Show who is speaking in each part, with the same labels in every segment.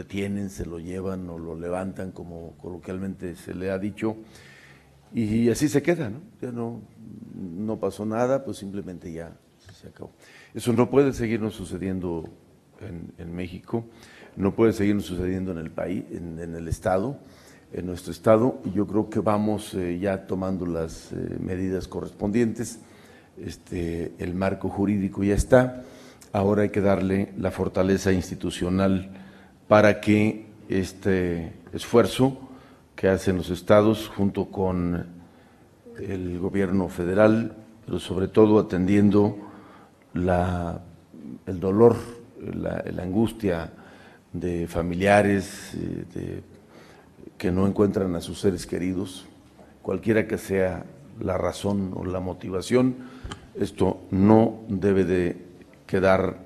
Speaker 1: detienen, se lo llevan o lo levantan, como coloquialmente se le ha dicho, y así se queda, ¿no? Ya no, no pasó nada, pues simplemente ya se acabó. Eso no puede seguirnos sucediendo en, México, no puede seguirnos sucediendo en el país, en, el Estado, en nuestro Estado, y yo creo que vamos eh, ya tomando las eh, medidas correspondientes. Este, el marco jurídico ya está, ahora hay que darle la fortaleza institucional para que este esfuerzo que hacen los estados junto con el gobierno federal, pero sobre todo atendiendo el dolor, la, angustia de familiares eh, que no encuentran a sus seres queridos, cualquiera que sea la razón o la motivación, esto no debe de quedar,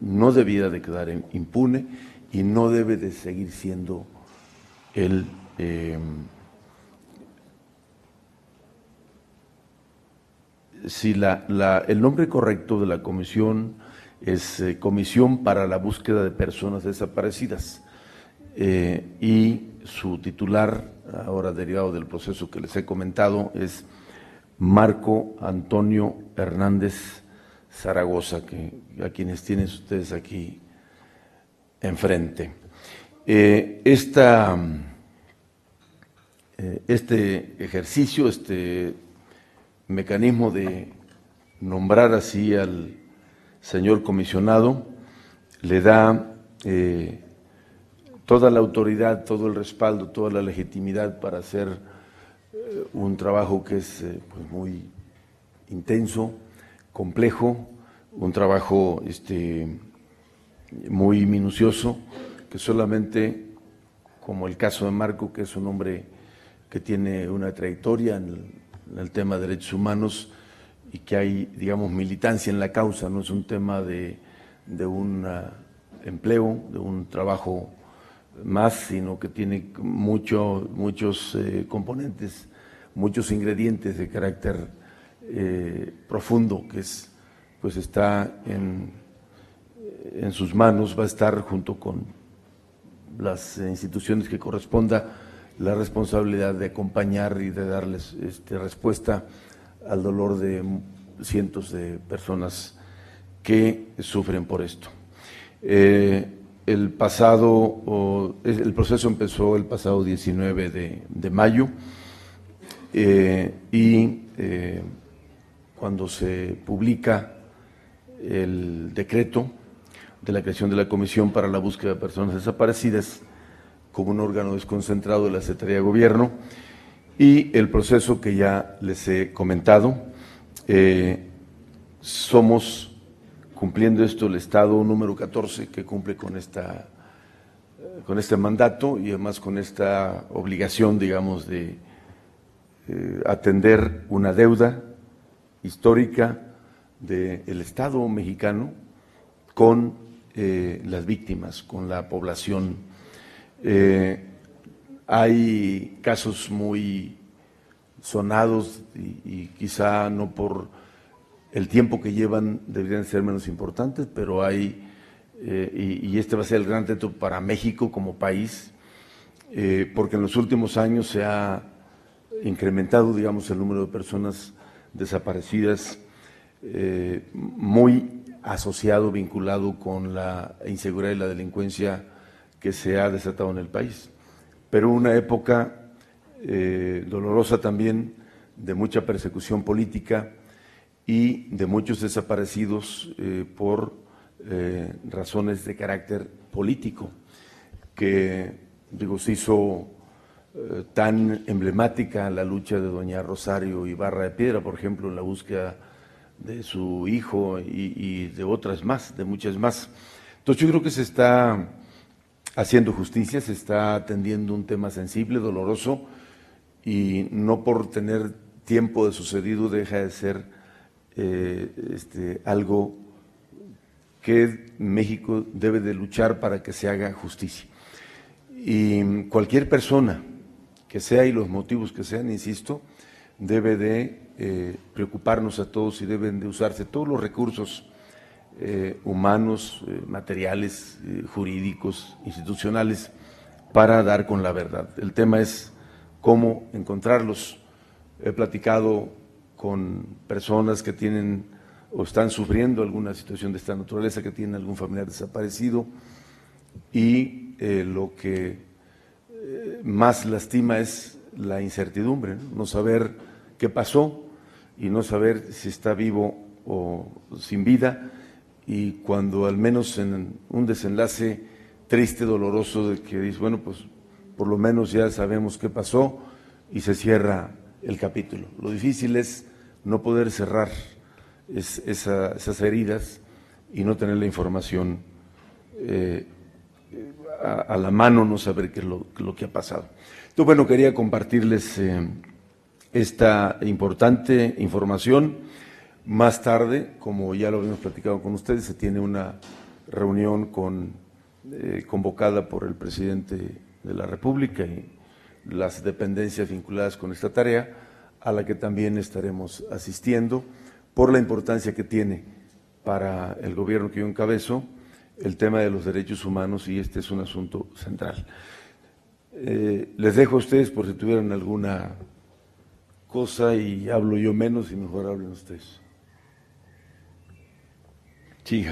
Speaker 1: no debiera de quedar impune y no debe de seguir siendo el em, si la, el nombre correcto de la comisión es eh, Comisión para la Búsqueda de Personas Desaparecidas eh, y su titular, ahora derivado del proceso que les he comentado, es Marco Antonio Hernández Zaragoza, que, a quienes tienen ustedes aquí enfrente. Eh, esta, eh, este ejercicio, este mecanismo de nombrar así al señor comisionado, le da eh, toda la autoridad, todo el respaldo, toda la legitimidad para hacer un trabajo que es pues muy intenso, complejo, un trabajo este, muy minucioso, que solamente, como el caso de Marco, que es un hombre que tiene una trayectoria en el, tema de derechos humanos y que hay, digamos, militancia en la causa, no es un tema de, un empleo, de un trabajo más, sino que tiene mucho, muchos eh, componentes, muchos ingredientes de carácter eh, profundo que es, pues está en, en sus manos, va a estar junto con las instituciones que corresponda la responsabilidad de acompañar y de darles este, respuesta al dolor de cientos de personas que sufren por esto. Eh, el pasado, el proceso empezó el pasado 19 de, mayo eh, y cuando se publica el decreto de la creación de la Comisión para la Búsqueda de Personas Desaparecidas como un órgano desconcentrado de la Secretaría de Gobierno y el proceso que ya les he comentado. Eh, somos, cumpliendo esto, el Estado número 14 que cumple con, esta, con este mandato y además con esta obligación, digamos, de eh, atender una deuda histórica del Estado mexicano con eh, las víctimas, con la población. Eh, hay casos muy sonados y, quizá no por el tiempo que llevan deberían ser menos importantes, pero hay, eh, y, este va a ser el gran reto para México como país, porque en los últimos años se ha incrementado, digamos, el número de personas desaparecidas, muy asociado, vinculado con la inseguridad y la delincuencia que se ha desatado en el país. Pero una época eh, dolorosa también de mucha persecución política y de muchos desaparecidos eh, por razones de carácter político, que digo, se hizo eh, tan emblemática la lucha de doña Rosario Ibarra de Piedra, por ejemplo, en la búsqueda de su hijo y, de otras más, de muchas más. Entonces yo creo que se está haciendo justicia, se está atendiendo un tema sensible, doloroso, y no por tener tiempo de sucedido deja de ser eh, este, algo que México debe de luchar para que se haga justicia. Y cualquier persona que sea y los motivos que sean, insisto, debe de eh, preocuparnos a todos y deben de usarse todos los recursos eh, humanos, eh, materiales, jurídicos, institucionales, para dar con la verdad. El tema es cómo encontrarlos. He platicado con personas que tienen o están sufriendo alguna situación de esta naturaleza, que tienen algún familiar desaparecido, y lo que más lastima es la incertidumbre, no saber qué pasó y no saber si está vivo o sin vida y cuando al menos en un desenlace triste, doloroso, de que dice, bueno, pues por lo menos ya sabemos qué pasó y se cierra el capítulo. Lo difícil es no poder cerrar esas heridas y no tener la información eh, a, la mano, no saber qué es lo, que ha pasado. Entonces, bueno, quería compartirles eh, esta importante información más tarde, como ya lo habíamos platicado con ustedes, se tiene una reunión con, eh, convocada por el presidente de la República y las dependencias vinculadas con esta tarea, a la que también estaremos asistiendo por la importancia que tiene para el gobierno que yo encabezo el tema de los derechos humanos y este es un asunto central. Eh, les dejo a ustedes por si tuvieran alguna cosa y hablo yo menos y mejor hablen ustedes. Sí,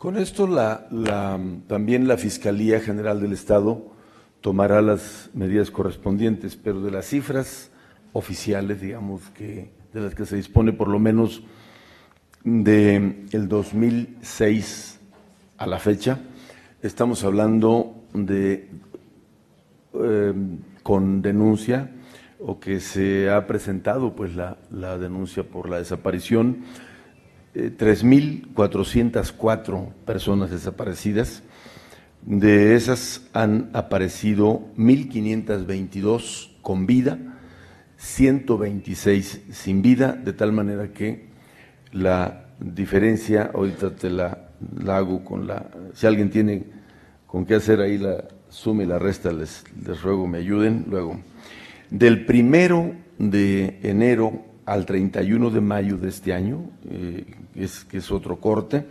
Speaker 1: Con esto la, también la Fiscalía General del Estado tomará las medidas correspondientes, pero de las cifras oficiales, digamos que de las que se dispone por lo menos de el 2006 a la fecha, estamos hablando de eh, con denuncia o que se ha presentado pues la, la denuncia por la desaparición 3.404 eh, personas desaparecidas. De esas han aparecido 1.522 con vida, 126 sin vida, de tal manera que la diferencia, ahorita te la, hago con la, si alguien tiene con qué hacer ahí la suma y la resta, les, les ruego me ayuden luego. Del primero de enero al 31 de mayo de este año, eh, es, que es otro corte,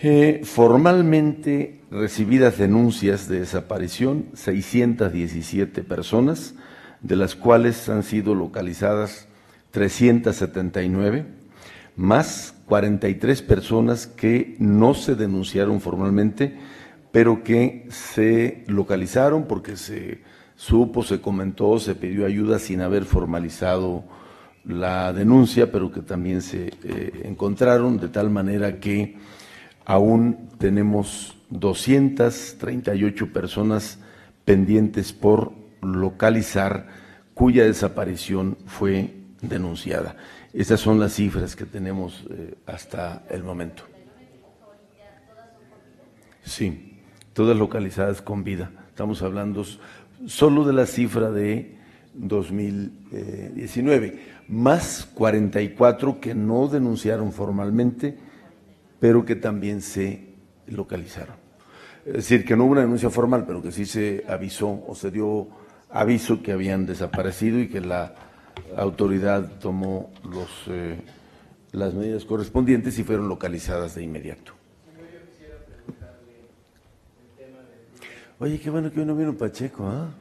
Speaker 1: eh, formalmente recibidas denuncias de desaparición, 617 personas, de las cuales han sido localizadas 379, más 43 personas que no se denunciaron formalmente, pero que se localizaron porque se supo, se comentó, se pidió ayuda sin haber formalizado la denuncia, pero que también se eh, encontraron, de tal manera que aún tenemos 238 personas pendientes por localizar cuya desaparición fue denunciada. Estas son las cifras que tenemos eh, hasta el momento. Sí, todas localizadas con vida. Estamos hablando solo de la cifra de 2019 más 44 que no denunciaron formalmente, pero que también se localizaron. Es decir, que no hubo una denuncia formal, pero que sí se avisó o se dio aviso que habían desaparecido y que la autoridad tomó los, eh, las medidas correspondientes y fueron localizadas de inmediato. Oye, qué bueno que uno vino Pacheco, ¿ah?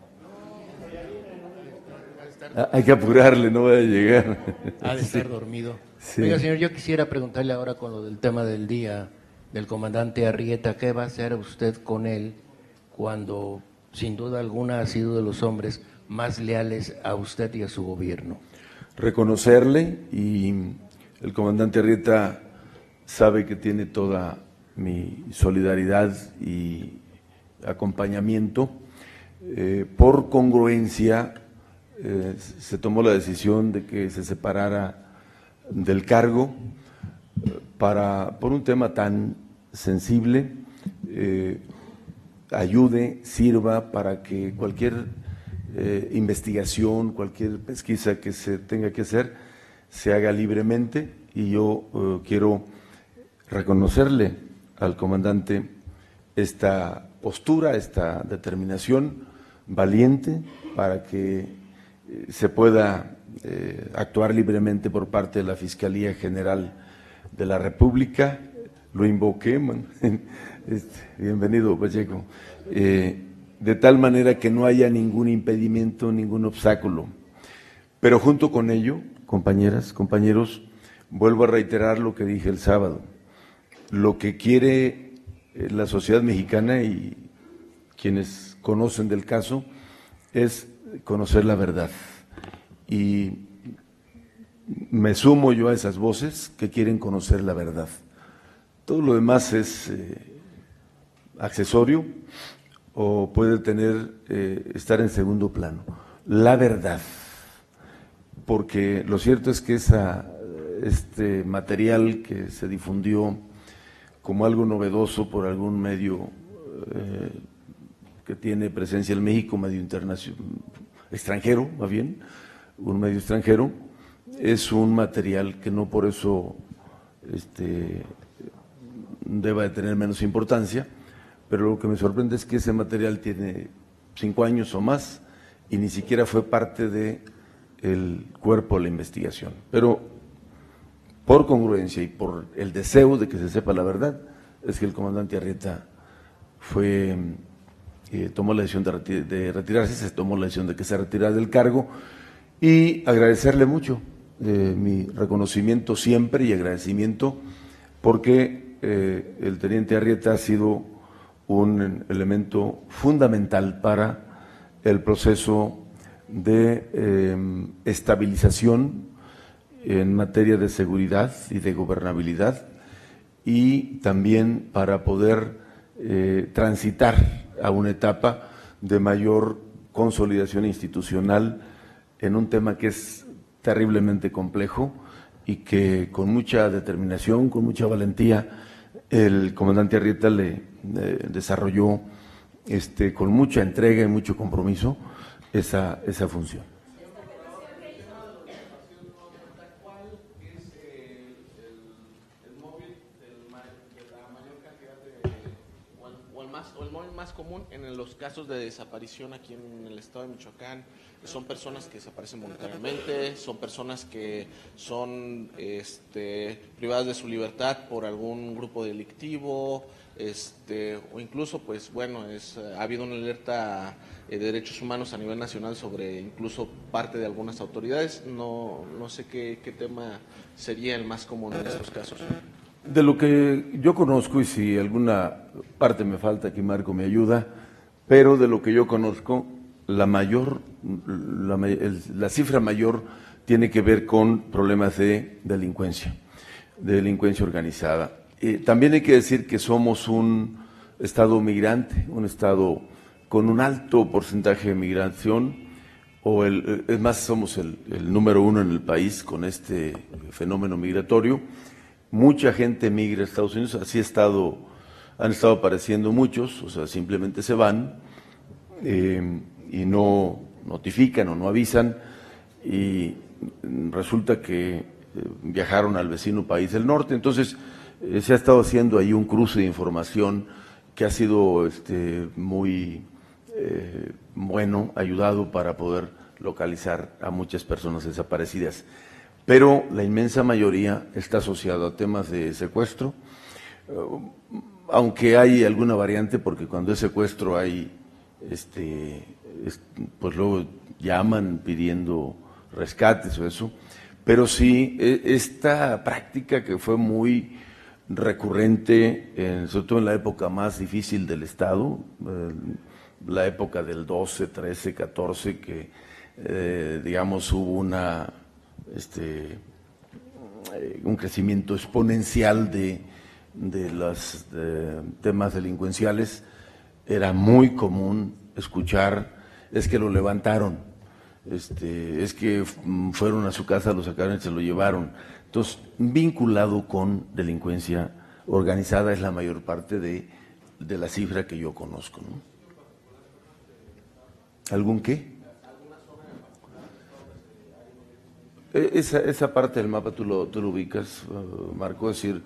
Speaker 1: Ah, hay que apurarle, no va a llegar.
Speaker 2: Ha de estar dormido. Oiga, señor, yo quisiera preguntarle ahora con lo del tema del día del comandante Arrieta, ¿qué va a hacer usted con él cuando sin duda alguna ha sido de los hombres más leales a usted y a su gobierno?
Speaker 1: Reconocerle y el comandante Arrieta sabe que tiene toda mi solidaridad y acompañamiento eh, por congruencia eh, se tomó la decisión de que se separara del cargo eh, para, por un tema tan sensible. Eh, ayude, sirva para que cualquier investigación, cualquier pesquisa que se tenga que hacer, se haga libremente y yo quiero reconocerle al comandante esta postura, esta determinación valiente para que se pueda actuar libremente por parte de la Fiscalía General de la República. Lo invoqué, bienvenido Pacheco de tal manera que no haya ningún impedimento, ningún obstáculo. Pero junto con ello, compañeras, compañeros, vuelvo a reiterar lo que dije el sábado. Lo que quiere eh, la sociedad mexicana y quienes conocen del caso es conocer la verdad. Y me sumo yo a esas voces que quieren conocer la verdad. Todo lo demás es eh, accesorio o puede tener, eh, estar en segundo plano. La verdad, porque lo cierto es que esa, este material que se difundió como algo novedoso por algún medio eh, que tiene presencia en México, medio internacional, extranjero, más bien, un medio extranjero, es un material que no por eso este, deba de tener menos importancia, pero lo que me sorprende es que ese material tiene cinco años o más y ni siquiera fue parte del el cuerpo de la investigación. Pero por congruencia y por el deseo de que se sepa la verdad, es que el comandante Arrieta fue, eh, tomó la decisión de, retirarse, se tomó la decisión de que se retirara del cargo. Y agradecerle mucho eh, mi reconocimiento siempre y agradecimiento porque eh, el teniente Arrieta ha sido un elemento fundamental para el proceso de estabilización en materia de seguridad y de gobernabilidad y también para poder transitar a una etapa de mayor consolidación institucional en un tema que es terriblemente complejo y que con mucha determinación, con mucha valentía, el comandante Arrieta le desarrolló este, con mucha entrega y mucho compromiso esa función.
Speaker 3: o el móvil más en los casos de desaparición aquí en el estado de Michoacán son personas que desaparecen voluntariamente, son personas que son este, privadas de su libertad por algún grupo delictivo, este, o incluso, pues bueno, es, ha habido una alerta de derechos humanos a nivel nacional sobre incluso parte de algunas autoridades. No, no sé qué, qué tema sería el más común en estos casos.
Speaker 1: De lo que yo conozco, y si alguna parte me falta, aquí Marco me ayuda, pero de lo que yo conozco, la mayor, la, cifra mayor tiene que ver con problemas de delincuencia, de delincuencia organizada también hay que decir que somos un Estado migrante, un Estado con un alto porcentaje de migración, o el, es más, somos el, número uno en el país con este fenómeno migratorio. Mucha gente migra a Estados Unidos, así ha estado, han estado apareciendo muchos, o sea, simplemente se van eh, y no notifican o no avisan, y resulta que eh, viajaron al vecino país del norte. Entonces, eh, se ha estado haciendo ahí un cruce de información que ha sido este, muy bueno, ayudado para poder localizar a muchas personas desaparecidas. Pero la inmensa mayoría está asociada a temas de secuestro, eh, aunque hay alguna variante, porque cuando es secuestro hay, este, pues luego llaman pidiendo rescates o eso, pero sí, e, esta práctica que fue muy recurrente, sobre todo en la época más difícil del Estado, eh, la época del 12, 13, 14, que eh, digamos hubo una, este, eh, un crecimiento exponencial de, de los temas delincuenciales, era muy común escuchar, es que lo levantaron, este, es que fueron a su casa, lo sacaron y se lo llevaron entonces, vinculado con delincuencia organizada es la mayor parte de de la cifra que yo conozco. ¿Algún qué? Esa, esa parte del mapa tú lo, tú lo ubicas, uh, Marco, es decir,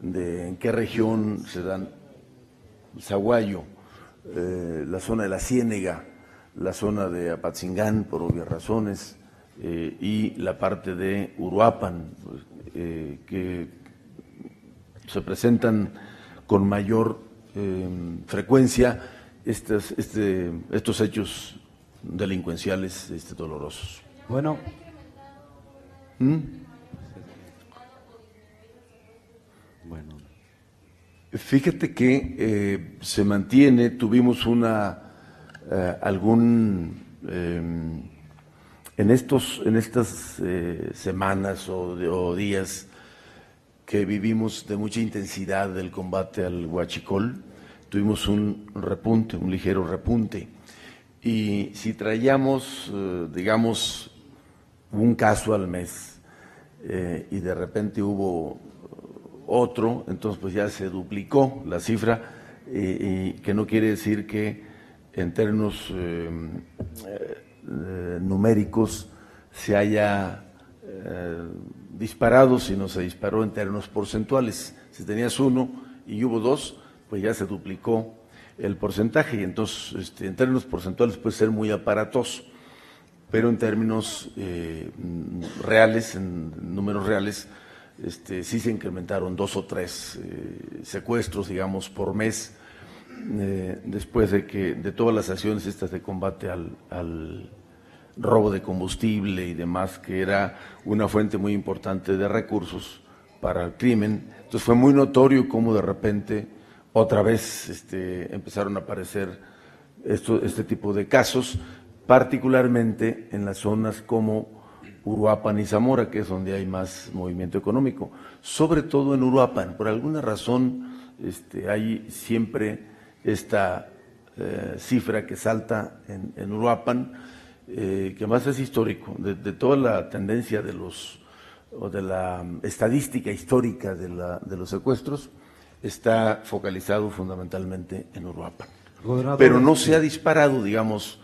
Speaker 1: de en qué región se dan Zaguayo, eh, la zona de la Ciénega, la zona de Apatzingán, por obvias razones, eh, y la parte de Uruapan, eh, que se presentan con mayor frecuencia estos, este, estos hechos delincuenciales este, dolorosos.
Speaker 4: Bueno. ¿Mm?
Speaker 1: Bueno. Fíjate que eh, se mantiene, tuvimos una eh, algún em, en estos en estas eh, semanas o, días que vivimos de mucha intensidad del combate al huachicol, tuvimos un repunte, un ligero repunte. Y si traíamos, digamos, un caso al mes y de repente hubo otro, entonces pues ya se duplicó la cifra, y que no quiere decir que en términos eh, eh, numéricos se haya eh, disparado, sino se disparó en términos porcentuales. Si tenías uno y hubo dos, pues ya se duplicó el porcentaje y entonces este, en términos porcentuales puede ser muy aparatoso, pero en términos reales, en números reales, este, sí se incrementaron dos o tres eh, secuestros, digamos, por mes, eh, después de que de todas las acciones estas de combate al, robo de combustible y demás, que era una fuente muy importante de recursos para el crimen. Entonces fue muy notorio cómo de repente otra vez este, empezaron a aparecer este tipo de casos, particularmente en las zonas como Uruapan y Zamora, que es donde hay más movimiento económico. Sobre todo en Uruapan, por alguna razón este, hay siempre esta eh, cifra que salta en, Uruapan, eh, que más es histórico, de, toda la tendencia de los o de la estadística histórica de, los secuestros, está focalizado fundamentalmente en Uruapan. Pero no se ha disparado, digamos,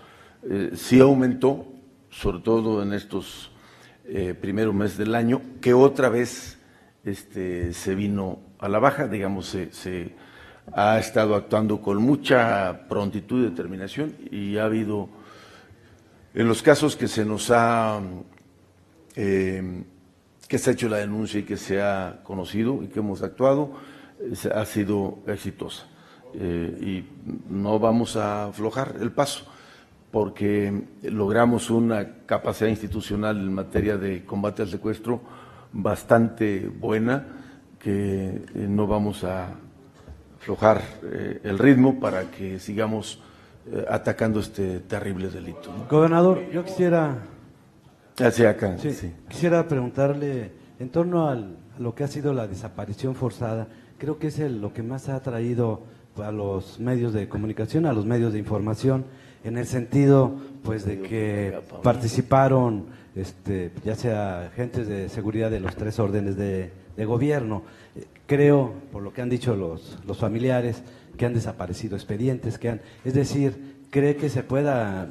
Speaker 1: eh, sí aumentó, sobre todo en estos eh, primero mes del año, que otra vez este, se vino a la baja, digamos, se, ha estado actuando con mucha prontitud y determinación y ha habido, en los casos que se nos ha, eh, que se ha hecho la denuncia y que se ha conocido y que hemos actuado, ha sido exitosa. Eh, y no vamos a aflojar el paso porque logramos una capacidad institucional en materia de combate al secuestro bastante buena, que eh, no vamos a aflojar eh, el ritmo para que sigamos eh, atacando este terrible delito.
Speaker 4: Gobernador, yo quisiera...
Speaker 1: Hacia acá,
Speaker 4: Quisiera preguntarle, en torno a lo que ha sido la desaparición forzada, creo que es lo que más ha traído a los medios de comunicación, a los medios de información, en el sentido pues de que participaron este, ya sea agentes de seguridad de los tres órdenes de, gobierno. Creo, por lo que han dicho los, los familiares, que han desaparecido expedientes, que han, es decir, cree que se pueda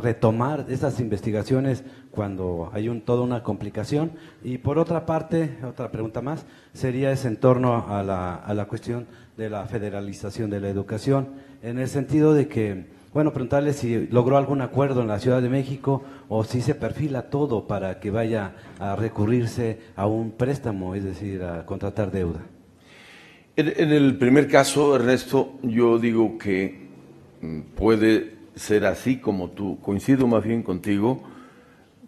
Speaker 4: retomar esas investigaciones cuando hay un, toda una complicación. Y por otra parte, otra pregunta más, sería ese en torno a la, a la cuestión de la federalización de la educación, en el sentido de que bueno, preguntarle si logró algún acuerdo en la Ciudad de México o si se perfila todo para que vaya a recurrirse a un préstamo, es decir, a contratar deuda.
Speaker 1: En, el primer caso, Ernesto, yo digo que mm, puede ser así como tú, coincido más bien contigo,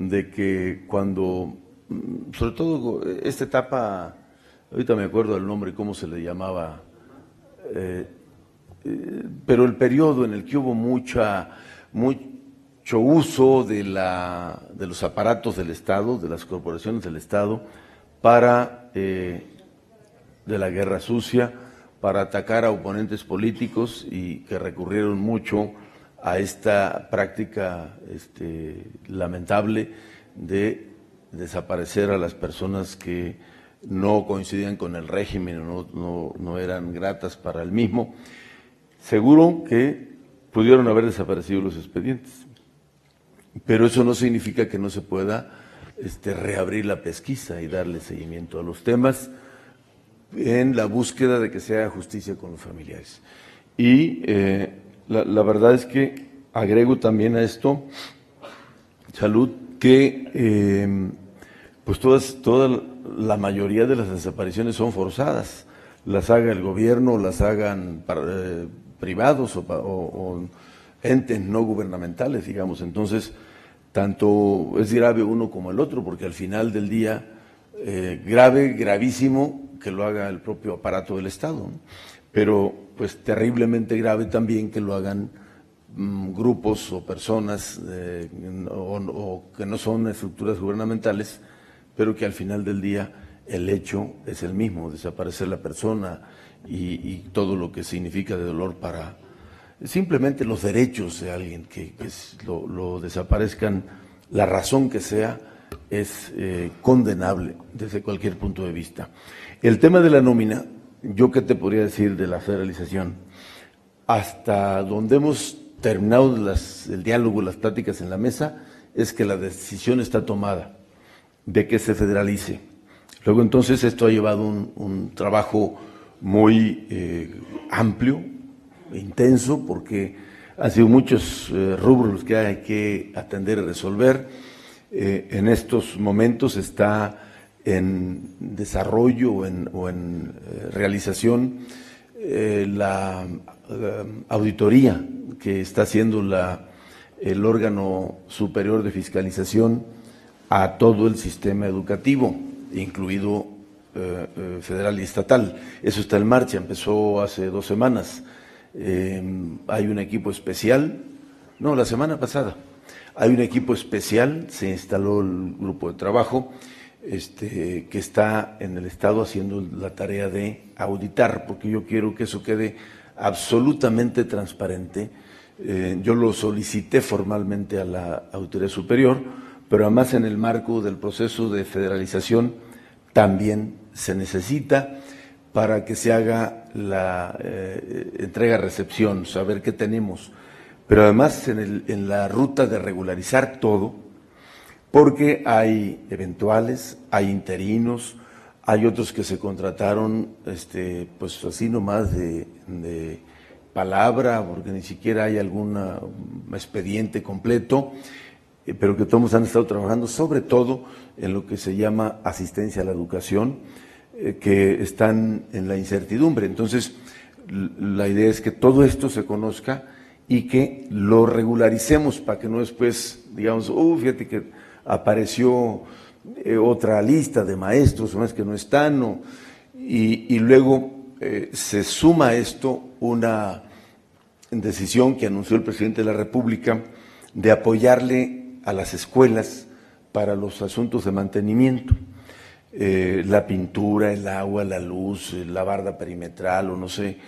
Speaker 1: de que cuando, mm, sobre todo esta etapa, ahorita me acuerdo del nombre, cómo se le llamaba, eh, pero el periodo en el que hubo mucha, mucho uso de, la, de los aparatos del Estado, de las corporaciones del Estado, para eh, de la guerra sucia, para atacar a oponentes políticos y que recurrieron mucho a esta práctica este, lamentable de desaparecer a las personas que no coincidían con el régimen no, no, no eran gratas para el mismo. Seguro que pudieron haber desaparecido los expedientes, pero eso no significa que no se pueda este, reabrir la pesquisa y darle seguimiento a los temas en la búsqueda de que se haga justicia con los familiares. Y eh, la, verdad es que agrego también a esto, salud, que eh, pues todas, toda la mayoría de las desapariciones son forzadas, las haga el gobierno, las hagan eh, privados o, entes no gubernamentales, digamos. Entonces, tanto es grave uno como el otro, porque al final del día, grave, gravísimo, que lo haga el propio aparato del Estado, pero pues terriblemente grave también que lo hagan mm, grupos o personas eh, o, que no son estructuras gubernamentales, pero que al final del día el hecho es el mismo, desaparecer la persona y, todo lo que significa de dolor para simplemente los derechos de alguien que, lo, desaparezcan, la razón que sea, es eh, condenable desde cualquier punto de vista. El tema de la nómina, yo qué te podría decir de la federalización, hasta donde hemos terminado el diálogo, las pláticas en la mesa, es que la decisión está tomada de que se federalice. Luego entonces esto ha llevado un, trabajo muy eh, amplio, intenso, porque han sido muchos eh, rubros que hay que atender y resolver. Eh, en estos momentos está en desarrollo o en, eh, realización la, auditoría que está haciendo el órgano superior de fiscalización a todo el sistema educativo, incluido eh, federal y estatal. Eso está en marcha, empezó hace dos semanas. hay un equipo especial, no, la semana pasada, hay un equipo especial, se instaló el grupo de trabajo este, que está en el Estado haciendo la tarea de auditar, porque yo quiero que eso quede absolutamente transparente. Eh, yo lo solicité formalmente a la Autoridad Superior, pero además en el marco del proceso de federalización también se necesita para que se haga la eh, entrega-recepción, saber qué tenemos. Pero además en, en la ruta de regularizar todo, porque hay eventuales, hay interinos, hay otros que se contrataron, este, pues así nomás de, de palabra, porque ni siquiera hay algún expediente completo, eh, pero que todos han estado trabajando, sobre todo en lo que se llama asistencia a la educación, eh, que están en la incertidumbre. Entonces, la idea es que todo esto se conozca y que lo regularicemos para que no después digamos, uh, fíjate que apareció eh, otra lista de maestros, más que no están, y, luego eh, se suma a esto una decisión que anunció el presidente de la República de apoyarle a las escuelas para los asuntos de mantenimiento. Eh, la pintura, el agua, la luz, la barda perimetral o no sé,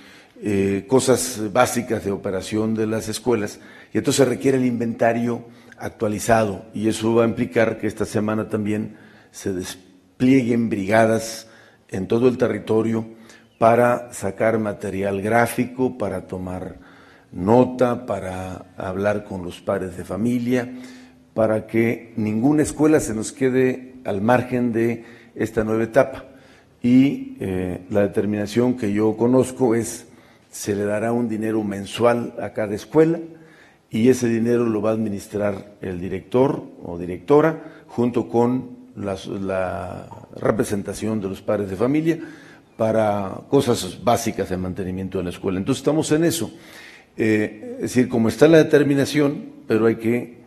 Speaker 1: cosas básicas de operación de las escuelas. Y entonces requiere el inventario actualizado y eso va a implicar que esta semana también se desplieguen brigadas en todo el territorio para sacar material gráfico, para tomar nota, para hablar con los padres de familia, para que ninguna escuela se nos quede al margen de esta nueva etapa. Y eh, la determinación que yo conozco es, se le dará un dinero mensual a cada escuela, y ese dinero lo va a administrar el director o directora junto con la, representación de los padres de familia para cosas básicas de mantenimiento de la escuela. Entonces estamos en eso. Eh, es decir, como está la determinación, pero hay que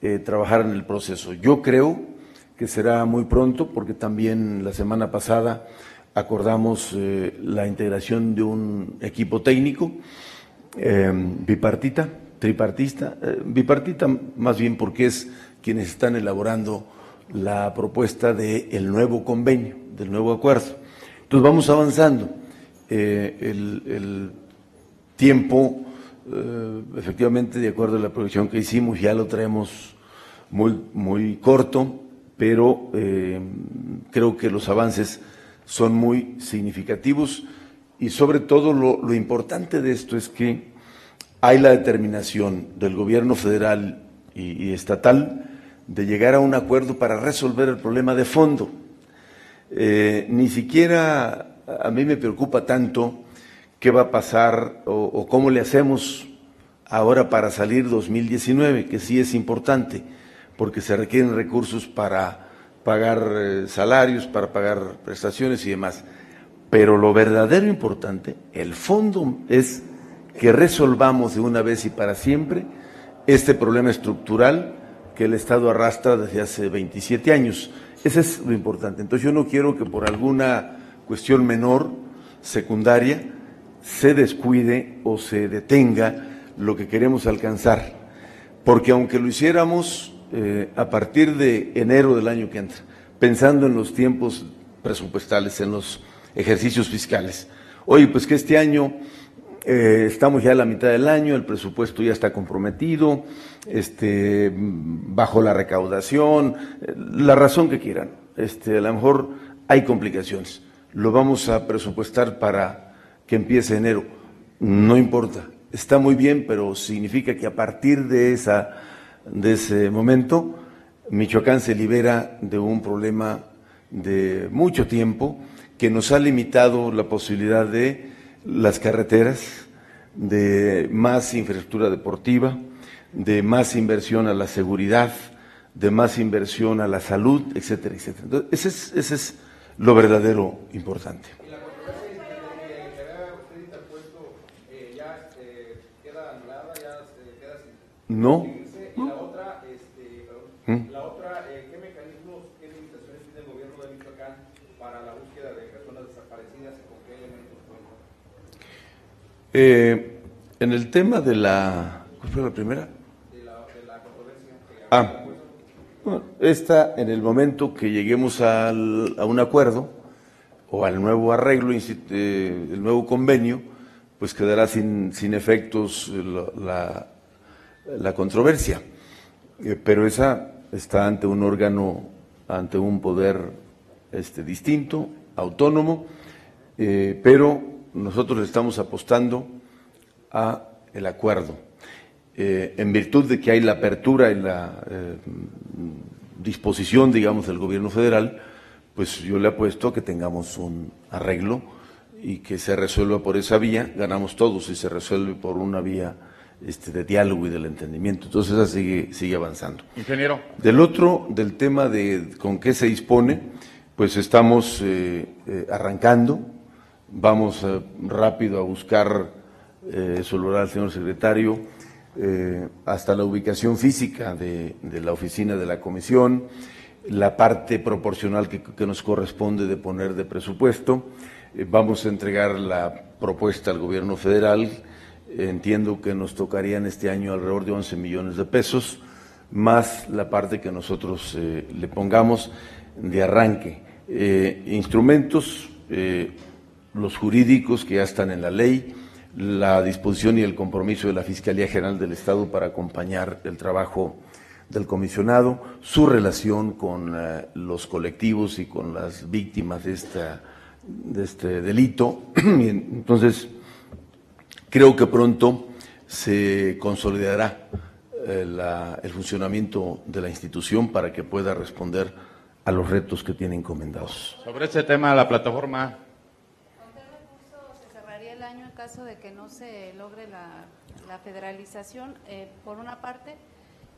Speaker 1: eh, trabajar en el proceso. Yo creo que será muy pronto, porque también la semana pasada acordamos eh, la integración de un equipo técnico bipartita tripartista, eh, bipartita más bien porque es quienes están elaborando la propuesta del nuevo convenio, del nuevo acuerdo. Entonces vamos avanzando. Eh, el, tiempo, eh, efectivamente, de acuerdo a la proyección que hicimos, ya lo traemos muy, muy corto, pero creo que los avances son muy significativos y sobre todo lo, importante de esto es que hay la determinación del gobierno federal y, estatal de llegar a un acuerdo para resolver el problema de fondo. Eh, ni siquiera a mí me preocupa tanto qué va a pasar o, cómo le hacemos ahora para salir 2019, que sí es importante, porque se requieren recursos para pagar eh, salarios, para pagar prestaciones y demás. Pero lo verdadero importante, el fondo, es que resolvamos de una vez y para siempre este problema estructural que el Estado arrastra desde hace 27 años. Ese es lo importante. Entonces yo no quiero que por alguna cuestión menor, secundaria, se descuide o se detenga lo que queremos alcanzar. Porque aunque lo hiciéramos eh, a partir de enero del año que entra, pensando en los tiempos presupuestales, en los ejercicios fiscales. Oye, pues que este año eh, estamos ya a la mitad del año, el presupuesto ya está comprometido, este, bajo la recaudación, la razón que quieran. Este, a lo mejor hay complicaciones. Lo vamos a presupuestar para que empiece enero. No importa, está muy bien, pero significa que a partir de, esa, de ese momento, Michoacán se libera de un problema de mucho tiempo que nos ha limitado la posibilidad de las carreteras, de más infraestructura deportiva, de más inversión a la seguridad, de más inversión a la salud, etcétera, etcétera. Entonces, ese es, ese es lo verdadero importante. ¿Y la controversia que había usted interpuesto eh, ya eh, queda anulada, ya queda sin... No. Y la otra, este, ¿Mm? la Eh, en el tema de la... ¿Cuál fue la primera? De la, controversia. ah, bueno, esta en el momento que lleguemos a un acuerdo o al nuevo arreglo, eh, el nuevo convenio, pues quedará sin, sin efectos la, la, controversia. Eh, pero esa está ante un órgano, ante un poder este, distinto, autónomo, pero nosotros estamos apostando a el acuerdo. Eh, en virtud de que hay la apertura y la eh, disposición, digamos, del gobierno federal, pues yo le apuesto a que tengamos un arreglo y que se resuelva por esa vía, ganamos todos si se resuelve por una vía este, de diálogo y del entendimiento. Entonces esa sigue, sigue avanzando.
Speaker 5: Ingeniero.
Speaker 1: Del otro, del tema de con qué se dispone, pues estamos eh, arrancando, Vamos eh, rápido a buscar, eh, lo hará el señor secretario, eh, hasta la ubicación física de, la oficina de la comisión, la parte proporcional que, nos corresponde de poner de presupuesto. vamos a entregar la propuesta al gobierno federal. Entiendo que nos tocarían este año alrededor de 11 millones de pesos, más la parte que nosotros le pongamos de arranque. instrumentos, los jurídicos que ya están en la ley, la disposición y el compromiso de la Fiscalía General del Estado para acompañar el trabajo del comisionado, su relación con eh, los colectivos y con las víctimas de, esta, este delito. Entonces, creo que pronto se consolidará eh, el funcionamiento de la institución para que pueda responder a los retos que tiene encomendados.
Speaker 5: Sobre este tema, la plataforma
Speaker 6: caso de que no se logre la, federalización, eh, por una parte,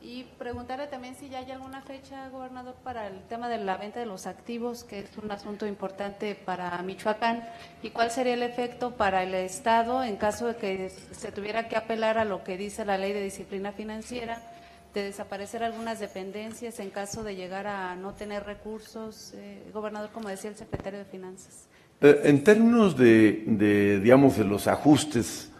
Speaker 6: y preguntarle también si ya hay alguna fecha, gobernador, para el tema de la venta de los activos, que es un asunto importante para Michoacán, y cuál sería el efecto para el Estado en caso de que se tuviera que apelar a lo que dice la ley de disciplina financiera, de desaparecer algunas dependencias en caso de llegar a no tener recursos, eh, gobernador, como decía el secretario de Finanzas.
Speaker 1: Eh, en términos de, digamos, de los ajustes,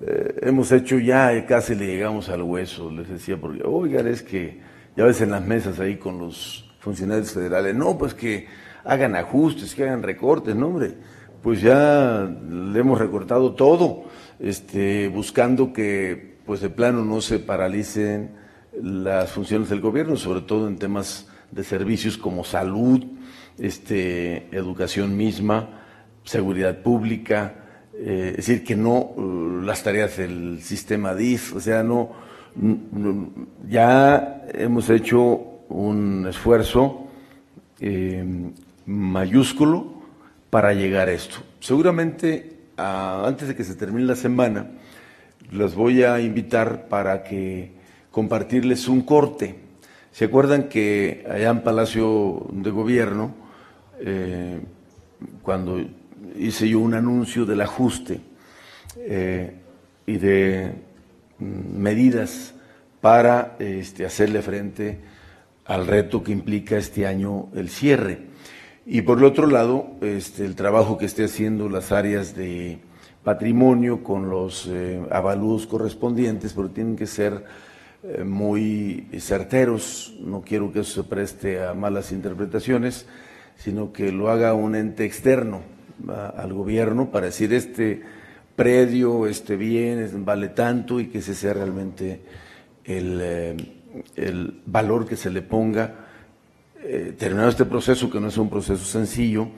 Speaker 1: eh, hemos hecho ya, casi le llegamos al hueso, les decía, porque, oigan, es que ya ves en las mesas ahí con los funcionarios federales, no, pues que hagan ajustes, que hagan recortes, no, hombre, pues ya le hemos recortado todo, este, buscando que, pues de plano no se paralicen las funciones del gobierno, sobre todo en temas de servicios como salud, este, educación misma, seguridad pública, eh, es decir, que no uh, las tareas del sistema DIF, o sea, no, ya hemos hecho un esfuerzo eh, mayúsculo para llegar a esto. Seguramente antes de que se termine la semana, los voy a invitar para que compartirles un corte. ¿Se acuerdan que allá en Palacio de Gobierno, eh, cuando hice yo un anuncio del ajuste eh, y de mm, medidas para este, hacerle frente al reto que implica este año el cierre. Y por el otro lado, este, el trabajo que esté haciendo las áreas de patrimonio con los eh, avalúos correspondientes, pero tienen que ser muy certeros, no quiero que eso se preste a malas interpretaciones, sino que lo haga un ente externo al gobierno para decir este predio, este bien, vale tanto y que ese sea realmente el, eh, el valor que se le ponga. Eh, terminado este proceso, que no es un proceso sencillo,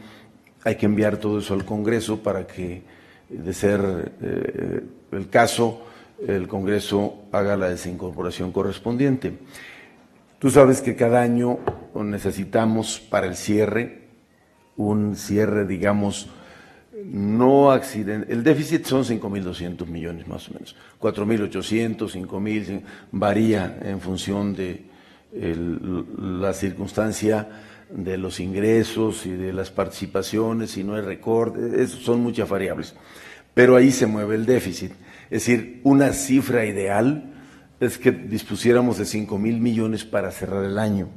Speaker 1: hay que enviar todo eso al Congreso para que, de ser eh, el caso, el Congreso haga la desincorporación correspondiente. Tú sabes que cada año necesitamos para el cierre un cierre, digamos, no accidente. El déficit son 5.200 millones más o menos. 4.800, 5.000, varía en función de la circunstancia de los ingresos y de las participaciones, si no hay recorte, son muchas variables. Pero ahí se mueve el déficit. Es decir, una cifra ideal es que dispusiéramos de 5 mil millones para cerrar el año.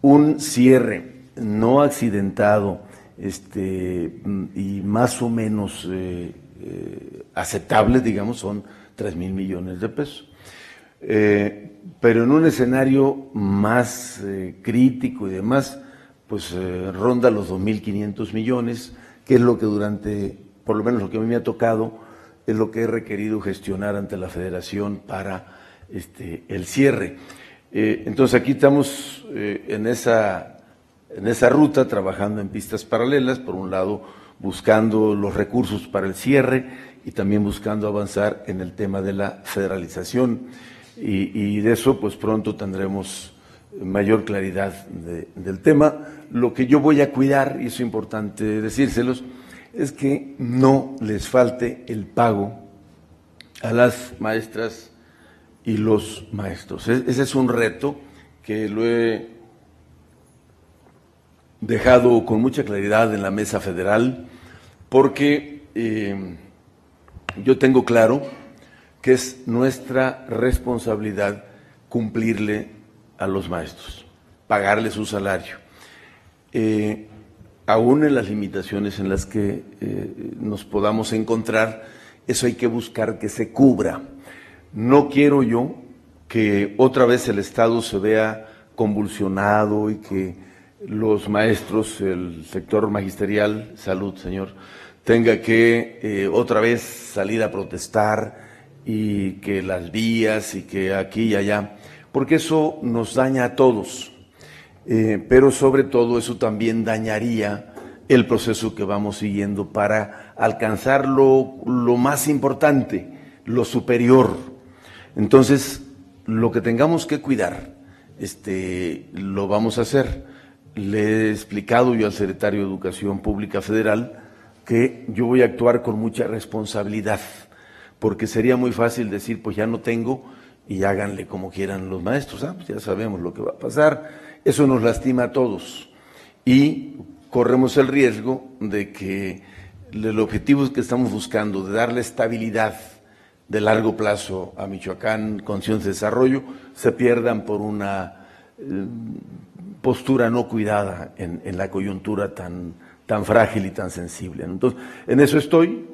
Speaker 1: Un cierre no accidentado este, y más o menos eh, eh, aceptable, digamos, son 3 mil millones de pesos. Eh, pero en un escenario más crítico y demás, pues ronda los 2.500 millones, que es lo que durante, por lo menos lo que a mí me ha tocado, es lo que he requerido gestionar ante la federación para este, el cierre. entonces aquí estamos en esa en esa ruta, trabajando en pistas paralelas, por un lado buscando los recursos para el cierre y también buscando avanzar en el tema de la federalización. Y, de eso, pues pronto tendremos mayor claridad del tema. Lo que yo voy a cuidar, y es importante decírselos, es que no les falte el pago a las maestras y los maestros. E-, ese es un reto que lo he dejado con mucha claridad en la mesa federal, porque eh, yo tengo claro que es nuestra responsabilidad cumplirle a los maestros, pagarle su salario. Eh, aún en las limitaciones en las que eh, nos podamos encontrar, eso hay que buscar que se cubra. No quiero yo que otra vez el Estado se vea convulsionado y que los maestros, el sector magisterial, salud, señor, tenga que eh, otra vez salir a protestar y que las vías y que aquí y allá, porque eso nos daña a todos, eh, pero sobre todo eso también dañaría el proceso que vamos siguiendo para alcanzar lo, lo más importante, lo superior. Entonces, lo que tengamos que cuidar, este, lo vamos a hacer. Le he explicado yo al secretario de Educación Pública Federal que yo voy a actuar con mucha responsabilidad, porque sería muy fácil decir, pues ya no tengo y háganle como quieran los maestros, ah, pues ya sabemos lo que va a pasar, eso nos lastima a todos y corremos el riesgo de que el objetivo que estamos buscando, de darle estabilidad de largo plazo a Michoacán, conciencia de desarrollo, se pierdan por una eh, postura no cuidada en, la coyuntura tan, tan frágil y tan sensible. Entonces, en eso estoy.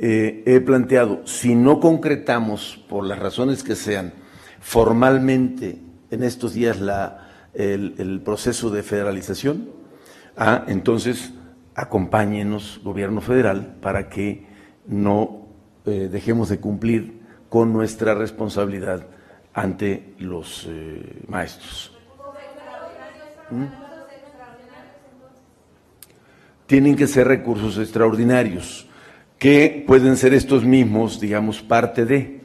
Speaker 1: Eh, he planteado, si no concretamos, por las razones que sean, formalmente en estos días la, el, proceso de federalización, ah, entonces acompáñenos, gobierno federal, para que no eh, dejemos de cumplir con nuestra responsabilidad ante los eh, maestros. ¿Mm? Tienen que ser recursos extraordinarios. que pueden ser estos mismos, digamos, parte de.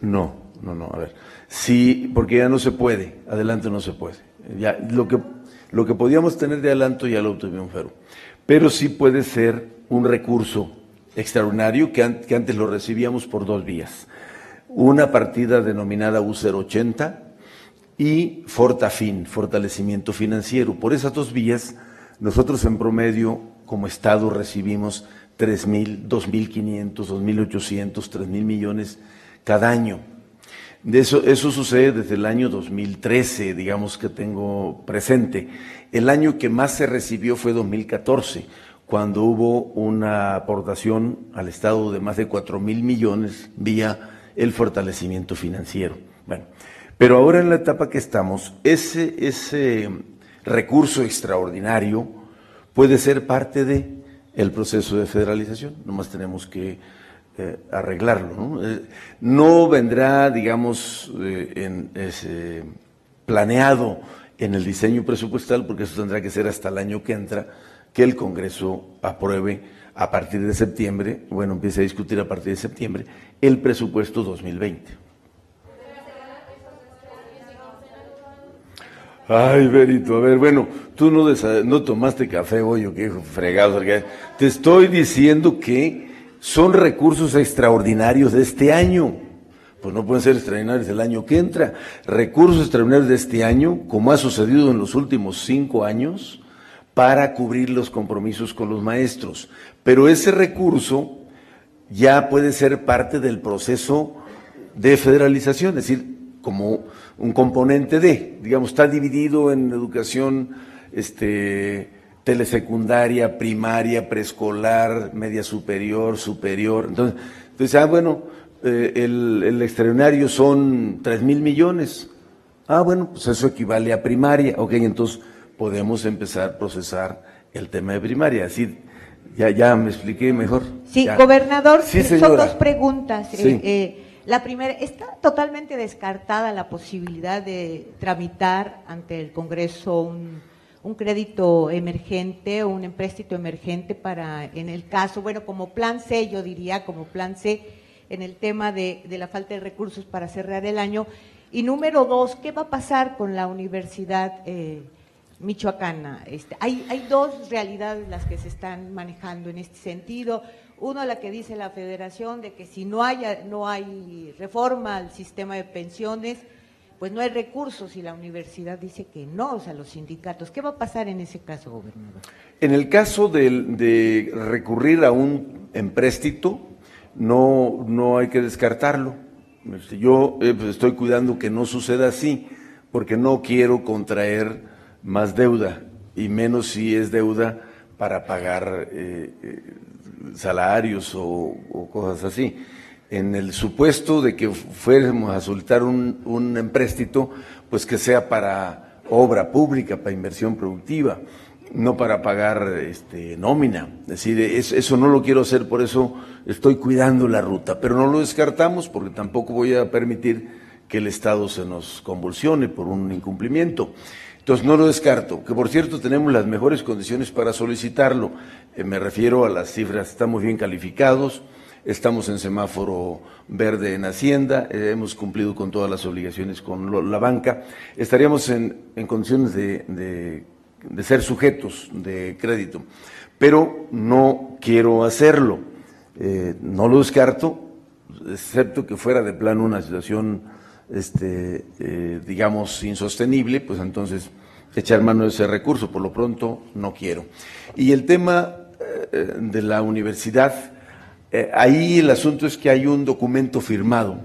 Speaker 1: No, no, no, a ver. Sí, porque ya no se puede, adelante no se puede. Ya, lo, que, lo que podíamos tener de adelanto ya lo obtuvimos, pero, pero sí puede ser un recurso extraordinario que, que antes lo recibíamos por dos vías. Una partida denominada U080 y Fortafin, fortalecimiento financiero. Por esas dos vías, nosotros en promedio, como Estado, recibimos 3.000, 2.500, 2.800, 3.000 millones cada año. De eso, eso sucede desde el año 2013, digamos que tengo presente. El año que más se recibió fue 2014, cuando hubo una aportación al Estado de más de 4 mil millones vía el fortalecimiento financiero. Bueno, pero ahora en la etapa que estamos, ese, ese recurso extraordinario puede ser parte de proceso de federalización, nomás tenemos que eh, arreglarlo. ¿no? Eh, no vendrá, digamos, eh, planeado en el diseño presupuestal, porque eso tendrá que ser hasta el año que entra, que el Congreso apruebe a partir de septiembre, bueno, empiece a discutir a partir de septiembre, el presupuesto 2020. Ay, Berito, a ver, bueno, tú no, no tomaste café hoy, o qué fregado. Te estoy diciendo que son recursos extraordinarios de este año. Pues no pueden ser extraordinarios del año que entra. Recursos extraordinarios de este año, como ha sucedido en los últimos cinco años, para cubrir los compromisos con los maestros. Pero ese recurso ya puede ser parte del proceso de federalización, es decir, como un componente de, digamos, está dividido en educación, este, telesecundaria, primaria, preescolar, media superior, superior. Entonces, entonces ah, bueno, eh, el, el, extraordinario son tres mil millones. Ah, bueno, pues eso equivale a primaria. Ok, entonces podemos empezar a procesar el tema de primaria. Así, ya, ya me expliqué mejor.
Speaker 7: Sí, gobernador, son dos preguntas. Eh, eh, la primera, ¿está totalmente descartada la posibilidad de tramitar ante el Congreso un un crédito emergente o un empréstito emergente para, en el caso, bueno, como plan C, yo diría, como plan C, en el tema de, la falta de recursos para cerrar el año. Y número dos, ¿qué va a pasar con la Universidad eh, Michoacana? Este, hay, hay dos realidades las que se están manejando en este sentido. Uno, la que dice la Federación, de que si no hay, no hay reforma al sistema de pensiones, pues no hay recursos y la universidad dice que no, o sea, los sindicatos. ¿Qué va a pasar en ese caso, gobernador?
Speaker 1: En el caso de, recurrir a un empréstito, no, no hay que descartarlo. Este, yo eh, pues, estoy cuidando que no suceda así, porque no quiero contraer más deuda, y menos si es deuda para pagar eh, eh, salarios o cosas así en el supuesto de que fuéramos a soltar un, un empréstito, pues que sea para obra pública, para inversión productiva, no para pagar este, nómina. Es decir, eso no lo quiero hacer, por eso estoy cuidando la ruta, pero no lo descartamos porque tampoco voy a permitir que el Estado se nos convulsione por un incumplimiento. Entonces no lo descarto, que por cierto tenemos las mejores condiciones para solicitarlo. Eh, me refiero a las cifras, estamos bien calificados, Estamos en semáforo verde en Hacienda, eh, hemos cumplido con todas las obligaciones con la banca. Estaríamos en, condiciones de, ser sujetos de crédito, pero no quiero hacerlo. Eh, no lo descarto, excepto que fuera de plano una situación, este, eh, digamos, insostenible, pues entonces echar mano de ese recurso. Por lo pronto, no quiero. Y el tema de la universidad eh, ahí el asunto es que hay un documento firmado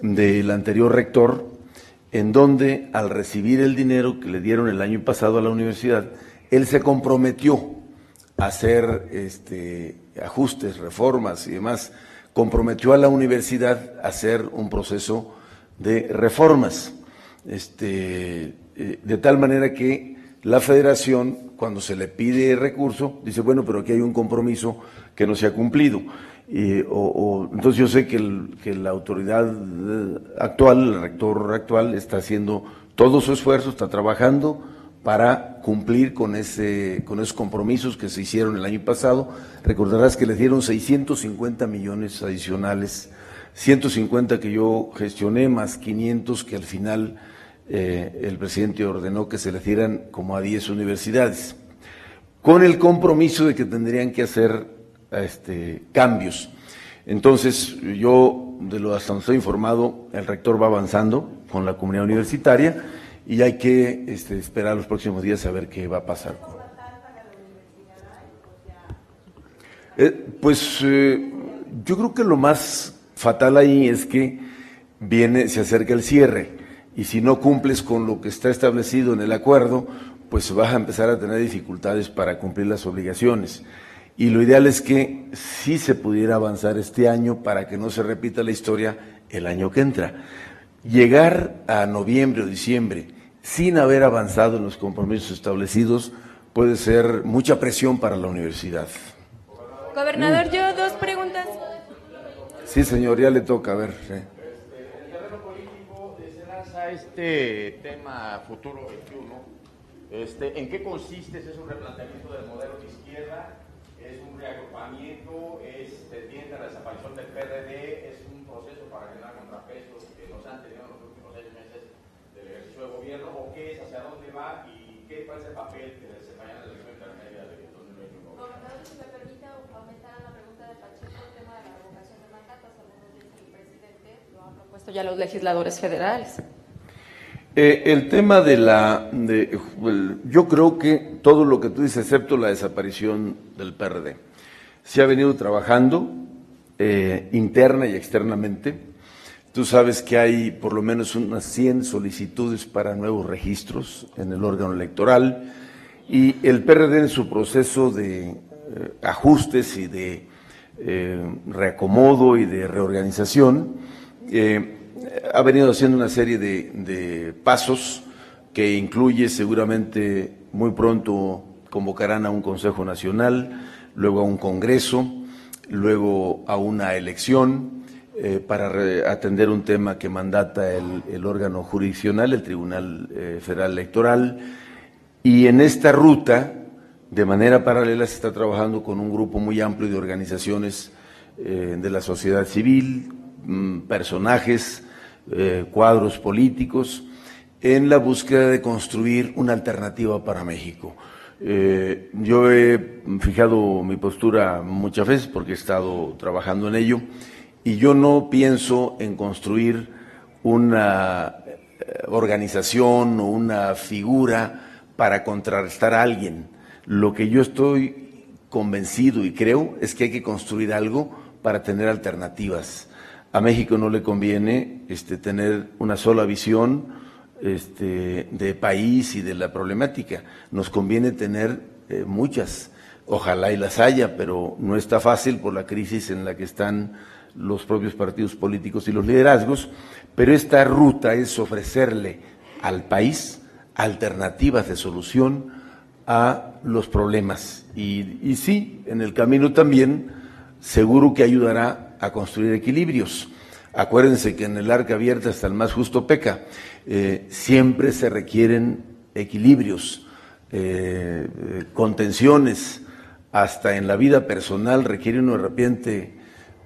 Speaker 1: del anterior rector en donde al recibir el dinero que le dieron el año pasado a la universidad, él se comprometió a hacer este, ajustes, reformas y demás, comprometió a la universidad a hacer un proceso de reformas, este, eh, de tal manera que la federación, cuando se le pide recurso, dice, bueno, pero aquí hay un compromiso que no se ha cumplido. o, entonces yo sé que, la autoridad actual, el rector actual, está haciendo todo su esfuerzo, está trabajando para cumplir con, ese, con esos compromisos que se hicieron el año pasado. Recordarás que les dieron 650 millones adicionales, 150 que yo gestioné, más 500 que al final eh, el presidente ordenó que se les dieran como a 10 universidades, con el compromiso de que tendrían que hacer este, cambios. Entonces, yo, de lo hasta donde estoy informado, el rector va avanzando con la comunidad universitaria y hay que este, esperar los próximos días a ver qué va a pasar. Eh, pues eh, yo creo que lo más fatal ahí es que viene, se acerca el cierre y si no cumples con lo que está establecido en el acuerdo, pues vas a empezar a tener dificultades para cumplir las obligaciones. Y lo ideal es que sí se pudiera avanzar este año para que no se repita la historia el año que entra. Llegar a noviembre o diciembre sin haber avanzado en los compromisos establecidos puede ser mucha presión para la universidad.
Speaker 8: Gobernador, yo dos preguntas.
Speaker 1: Sí, señor, ya le toca, a ver.
Speaker 5: El terreno político se lanza este tema futuro 21. Este, ¿En qué consiste? ¿Es un replanteamiento del modelo de izquierda? ¿Es un reagrupamiento? ¿Es tendiente a la desaparición del PRD? ¿Es un proceso para generar contrapesos que nos han tenido gobierno o qué es, hacia dónde va y qué cuál es el papel que desempeña la elección intermedia de 2021. Gobernador, si me permite aumentar la pregunta de Pacheco, el tema de la revocación de mandatos, algunos dicen el presidente lo han propuesto ya los legisladores federales.
Speaker 1: Eh, el tema de la, yo creo que todo lo que tú dices, excepto la desaparición del PRD, se ha venido trabajando eh, interna y externamente. Tú sabes que hay por lo menos unas 100 solicitudes para nuevos registros en el órgano electoral y el PRD en su proceso de eh, ajustes y de reacomodo y de reorganización ha venido haciendo una serie de, pasos que incluye seguramente muy pronto convocarán a un Consejo Nacional, luego a un Congreso, luego a una elección eh, para atender un tema que mandata el, órgano jurisdiccional, el Tribunal eh, Federal Electoral. Y en esta ruta, de manera paralela, se está trabajando con un grupo muy amplio de organizaciones eh, de la sociedad civil, mm, personajes, cuadros políticos, en la búsqueda de construir una alternativa para México. yo he fijado mi postura muchas veces porque he estado trabajando en ello y yo no pienso en construir una eh, organización o una figura para contrarrestar a alguien. Lo que yo estoy convencido y creo es que hay que construir algo para tener alternativas. A México no le conviene este, tener una sola visión este, de país y de la problemática. Nos conviene tener eh, muchas. Ojalá y las haya, pero no está fácil por la crisis en la que están los propios partidos políticos y los liderazgos, pero esta ruta es ofrecerle al país alternativas de solución a los problemas. Y, sí, en el camino también seguro que ayudará a construir equilibrios. Acuérdense que en el arca abierta hasta el más justo peca. Eh, siempre se requieren equilibrios, eh, eh, contenciones, hasta en la vida personal requiere uno de repente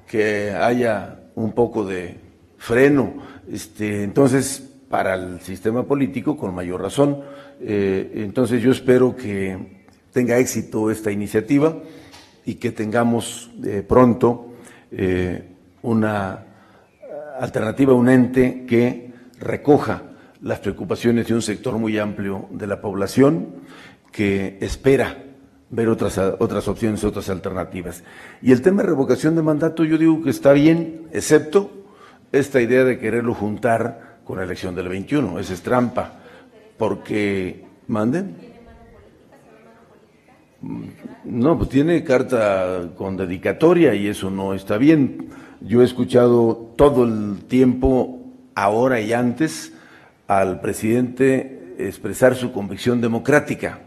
Speaker 1: que haya un poco de freno. Este, entonces, para el sistema político, con mayor razón. Entonces, yo espero que tenga éxito esta iniciativa y que tengamos pronto eh, una alternativa, un ente que recoja las preocupaciones de un sector muy amplio de la población que espera ver otras, otras opciones, otras alternativas. Y el tema de revocación de mandato yo digo que está bien, excepto esta idea de quererlo juntar con la elección del 21. Esa es trampa, porque... ¿Manden? No, pues tiene carta con dedicatoria y eso no está bien. Yo he escuchado todo el tiempo, ahora y antes, al presidente expresar su convicción democrática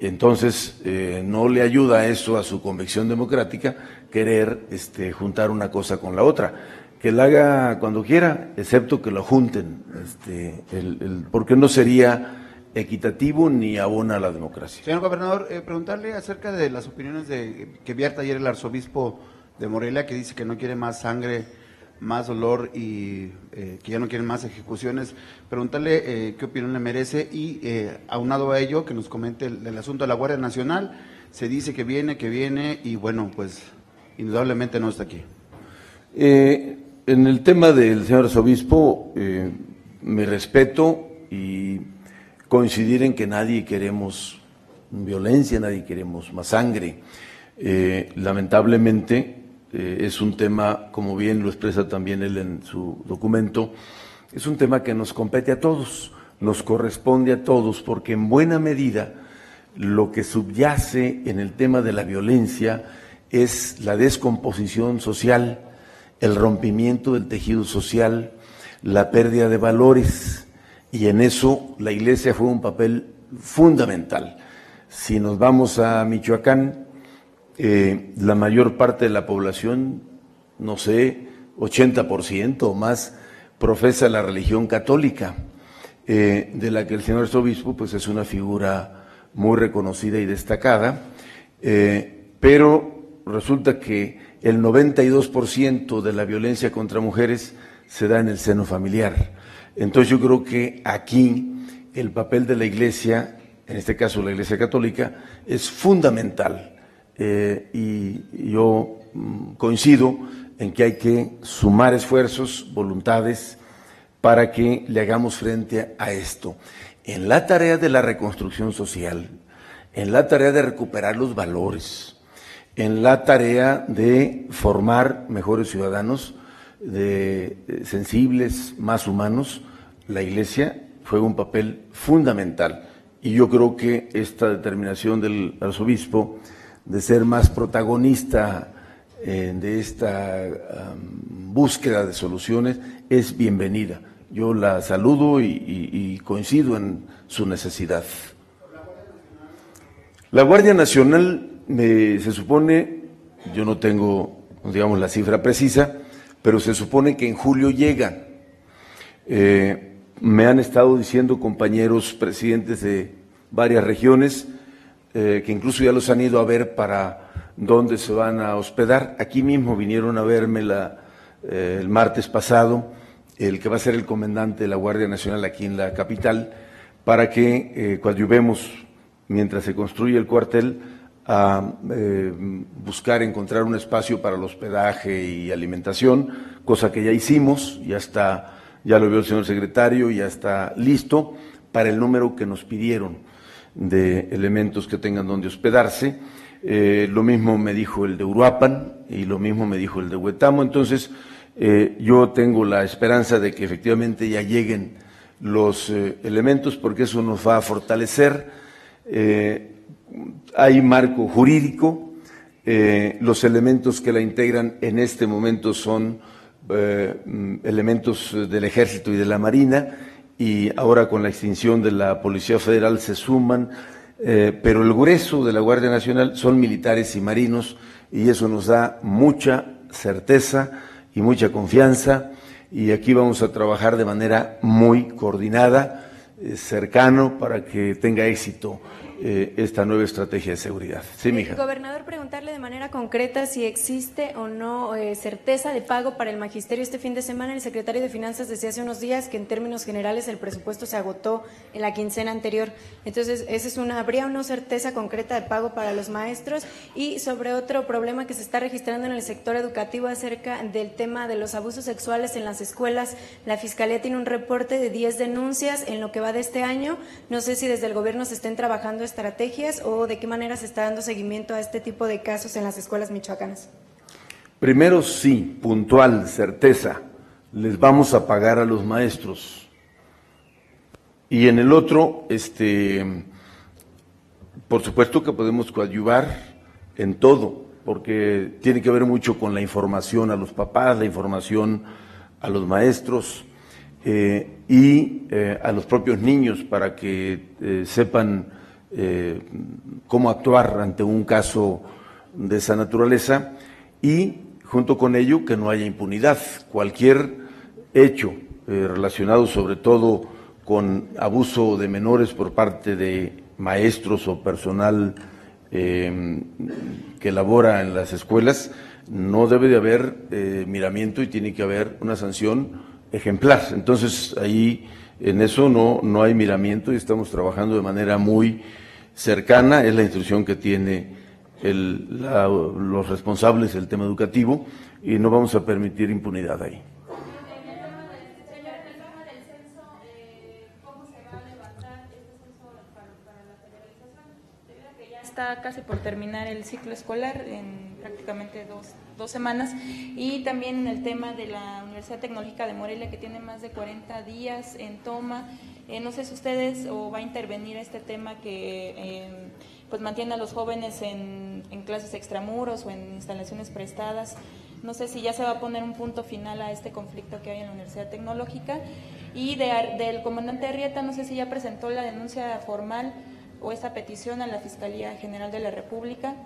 Speaker 1: entonces, eh, no le ayuda eso a su convicción democrática querer este, juntar una cosa con la otra. Que la haga cuando quiera, excepto que lo junten, este, el, porque no sería equitativo ni abona a la democracia.
Speaker 9: Señor gobernador, eh, preguntarle acerca de las opiniones de que vierte ayer el arzobispo de Morelia, que dice que no quiere más sangre, más dolor y eh, que ya no quiere más ejecuciones. Preguntarle eh, qué opinión le merece y aunado a ello, que nos comente el, asunto de la Guardia Nacional. Se dice que viene, que viene y bueno, pues indudablemente no está aquí.
Speaker 1: en el tema del señor arzobispo, me respeto y coincidir en que nadie queremos violencia, nadie queremos más sangre. Eh, lamentablemente eh, es un tema, como bien lo expresa también él en su documento, es un tema que nos compete a todos, nos corresponde a todos, porque en buena medida lo que subyace en el tema de la violencia es la descomposición social, el rompimiento del tejido social, la pérdida de valores, y en eso la Iglesia fue un papel fundamental. Si nos vamos a Michoacán, eh, la mayor parte de la población, no sé, 80% o más, profesa la religión católica, eh, de la que el señor arzobispo pues, es una figura muy reconocida y destacada, eh, pero resulta que el 92% de la violencia contra mujeres se da en el seno familiar. Entonces yo creo que aquí el papel de la Iglesia, en este caso la Iglesia Católica, es fundamental. Eh, y yo mm, coincido en que hay que sumar esfuerzos, voluntades, para que le hagamos frente a esto. En la tarea de la reconstrucción social, en la tarea de recuperar los valores, en la tarea de formar mejores ciudadanos, de sensibles, más humanos, la Iglesia juega un papel fundamental. Y yo creo que esta determinación del arzobispo de ser más protagonista eh, de esta búsqueda de soluciones es bienvenida. Yo la saludo y, coincido en su necesidad. La Guardia Nacional se supone, yo no tengo, digamos, la cifra precisa, pero se supone que en julio llega. Eh, me han estado diciendo compañeros presidentes de varias regiones eh, que incluso ya los han ido a ver para dónde se van a hospedar. Aquí mismo vinieron a verme eh, el martes pasado el que va a ser el comandante de la Guardia Nacional aquí en la capital para que eh, coadyuvemos mientras se construye el cuartel a eh, buscar encontrar un espacio para el hospedaje y alimentación, cosa que ya hicimos, ya está ya lo vio el señor secretario, ya está listo para el número que nos pidieron de elementos que tengan donde hospedarse. Eh, lo mismo me dijo el de Uruapan y lo mismo me dijo el de Huetamo. Entonces, eh, yo tengo la esperanza de que efectivamente ya lleguen los eh, elementos porque eso nos va a fortalecer. hay marco jurídico, los elementos que la integran en este momento son eh, mm, elementos del ejército y de la marina y ahora con la extinción de la Policía Federal se suman, eh, pero el grueso de la Guardia Nacional son militares y marinos y eso nos da mucha certeza y mucha confianza y aquí vamos a trabajar de manera muy coordinada, eh, cercano para que tenga éxito eh, esta nueva estrategia de seguridad. Sí, mija.
Speaker 8: Gobernador, preguntarle de manera concreta si existe o no eh, certeza de pago para el magisterio este fin de semana. El secretario de Finanzas decía hace unos días que en términos generales el presupuesto se agotó en la quincena anterior. Entonces, esa es una, ¿habría o no certeza concreta de pago para los maestros? Y sobre otro problema que se está registrando en el sector educativo acerca del tema de los abusos sexuales en las escuelas. La Fiscalía tiene un reporte de 10 denuncias en lo que va de este año. No sé si desde el gobierno se estén trabajando estrategias o de qué manera se está dando seguimiento a este tipo de casos en las escuelas michoacanas?
Speaker 1: Primero sí, puntual, certeza, les vamos a pagar a los maestros. Y en el otro, este, por supuesto que podemos coadyuvar en todo, porque tiene que ver mucho con la información a los papás, la información a los maestros eh, y eh, a los propios niños para que eh, sepan eh, cómo actuar ante un caso de esa naturaleza y junto con ello que no haya impunidad. Cualquier hecho eh, relacionado sobre todo con abuso de menores por parte de maestros o personal eh, que labora en las escuelas, no debe de haber miramiento y tiene que haber una sanción ejemplar. Entonces, ahí en eso no, no hay miramiento y estamos trabajando de manera muy cercana, es la instrucción que tiene el, los responsables del tema educativo y no vamos a permitir impunidad ahí.
Speaker 10: está casi por terminar el ciclo escolar en prácticamente dos, dos semanas y también el tema de la Universidad Tecnológica de Morelia que tiene más de 40 días en toma. Eh, no sé si ustedes o va a intervenir este tema que eh, pues mantiene a los jóvenes en, en clases extramuros o en instalaciones prestadas. No sé si ya se va a poner un punto final a este conflicto que hay en la Universidad Tecnológica. Y de, del comandante Arrieta, no sé si ya presentó la denuncia formal o esta petición a la Fiscalía General de la República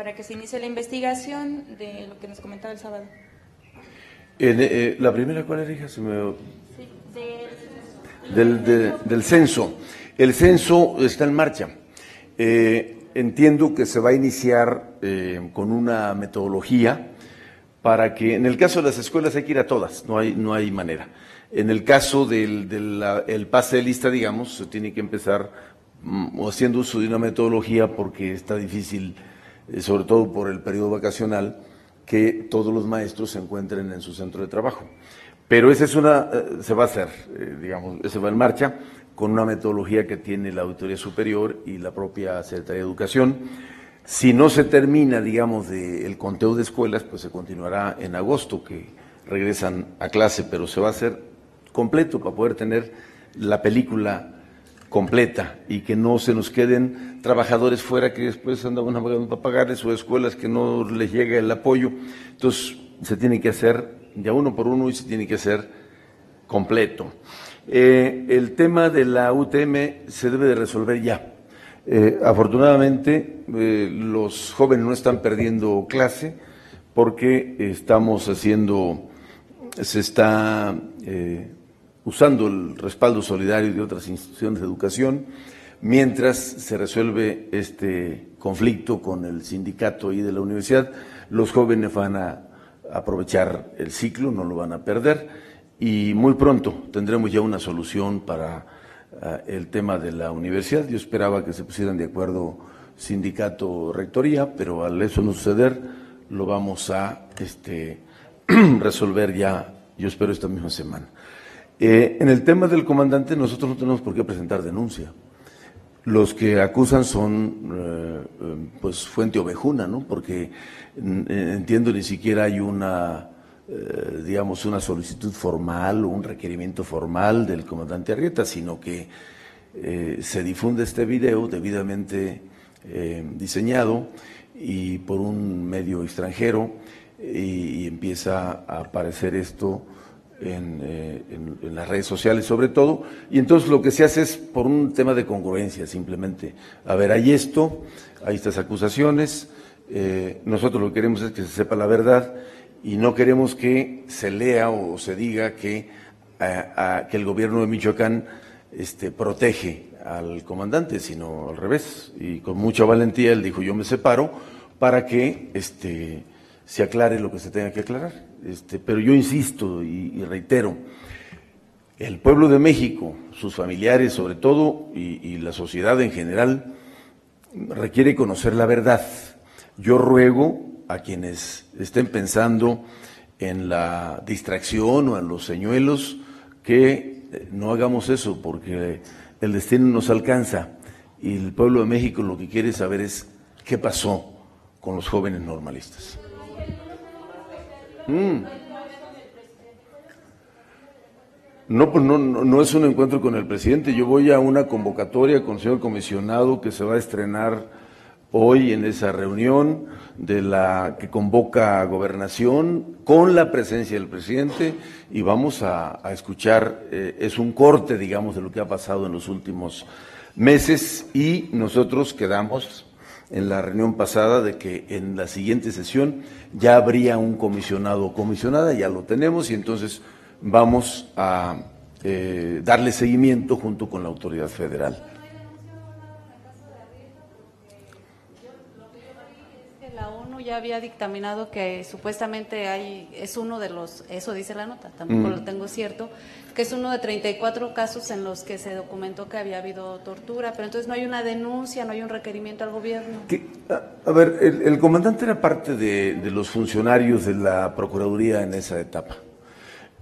Speaker 10: para que se inicie la investigación de lo que nos comentaba el sábado.
Speaker 1: Eh, la primera, ¿cuál era, hija? Se me... del, del, censo. El censo está en marcha. Eh, entiendo que se va a iniciar eh, con una metodología para que, en el caso de las escuelas hay que ir a todas, no hay, no hay manera. En el caso del, del pase de lista, digamos, se tiene que empezar Mm, haciendo uso de una metodología porque está difícil, eh, sobre todo por el periodo vacacional, que todos los maestros se encuentren en su centro de trabajo. Pero esa es una, eh, se va a hacer, eh, digamos, se va en marcha con una metodología que tiene la Auditoría Superior y la propia Secretaría de Educación. Si no se termina, digamos, de el conteo de escuelas, pues se continuará en agosto, que regresan a clase, pero se va a hacer completo para poder tener la película completa y que no se nos queden trabajadores fuera que después andan para pagarles o escuelas que no les llega el apoyo. Entonces se tiene que hacer ya uno por uno y se tiene que hacer completo. Eh, el tema de la UTM se debe de resolver ya. Eh, afortunadamente eh, los jóvenes no están perdiendo clase porque estamos haciendo, se está usando el respaldo solidario de otras instituciones de educación, mientras se resuelve este conflicto con el sindicato y de la universidad, los jóvenes van a aprovechar el ciclo, no lo van a perder y muy pronto tendremos ya una solución para ah, el tema de la universidad. Yo esperaba que se pusieran de acuerdo sindicato rectoría, pero al eso no suceder lo vamos a este, resolver ya, yo espero esta misma semana. Eh, en el tema del comandante nosotros no tenemos por qué presentar denuncia. Los que acusan son eh, eh, pues fuente ovejuna, ¿no? Porque entiendo ni siquiera hay una digamos una solicitud formal o un requerimiento formal del comandante Arrieta, sino que se difunde este video debidamente diseñado y por un medio extranjero y empieza a aparecer esto eh, en, las redes sociales sobre todo, y entonces lo que se hace es por un tema de congruencia simplemente. A ver, hay esto, hay estas acusaciones, eh, nosotros lo que queremos es que se sepa la verdad y no queremos que se lea o se diga que, que el gobierno de Michoacán este, protege al comandante, sino al revés. Y con mucha valentía él dijo, yo me separo para que este, se aclare lo que se tenga que aclarar. Este, pero yo insisto y, reitero, el pueblo de México, sus familiares sobre todo y, la sociedad en general requiere conocer la verdad. Yo ruego a quienes estén pensando en la distracción o en los señuelos que no hagamos eso porque el destino nos alcanza y el pueblo de México lo que quiere saber es qué pasó con los jóvenes normalistas. Mm. No, pues no, no, es un encuentro con el presidente. Yo voy a una convocatoria con el señor comisionado que se va a estrenar hoy en esa reunión de la que convoca a gobernación con la presencia del presidente y vamos a, escuchar, eh, es un corte, digamos, de lo que ha pasado en los últimos meses y nosotros quedamos en la reunión pasada de que en la siguiente sesión ya habría un comisionado o comisionada, ya lo tenemos y entonces vamos a eh, darle seguimiento junto con la autoridad federal.
Speaker 6: La ONU ya había dictaminado que supuestamente hay, es uno de los, eso dice la nota, tampoco mm. lo tengo cierto, que es uno de 34 casos en los que se documentó que había habido tortura, pero entonces no hay una denuncia, no hay un requerimiento al gobierno.
Speaker 1: a, ver, el, comandante era parte de, los funcionarios de la Procuraduría en esa etapa.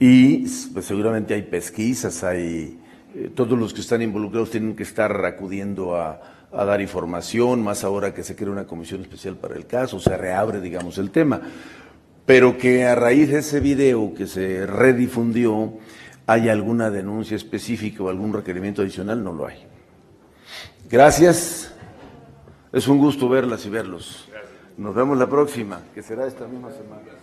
Speaker 1: Y pues, seguramente hay pesquisas, hay eh, todos los que están involucrados tienen que estar acudiendo a, a, dar información, más ahora que se crea una comisión especial para el caso, se reabre, digamos, el tema. Pero que a raíz de ese video que se redifundió, hay alguna denuncia específica o algún requerimiento adicional, no lo hay. Gracias. Es un gusto verlas y verlos. Nos vemos la próxima, que será esta misma semana.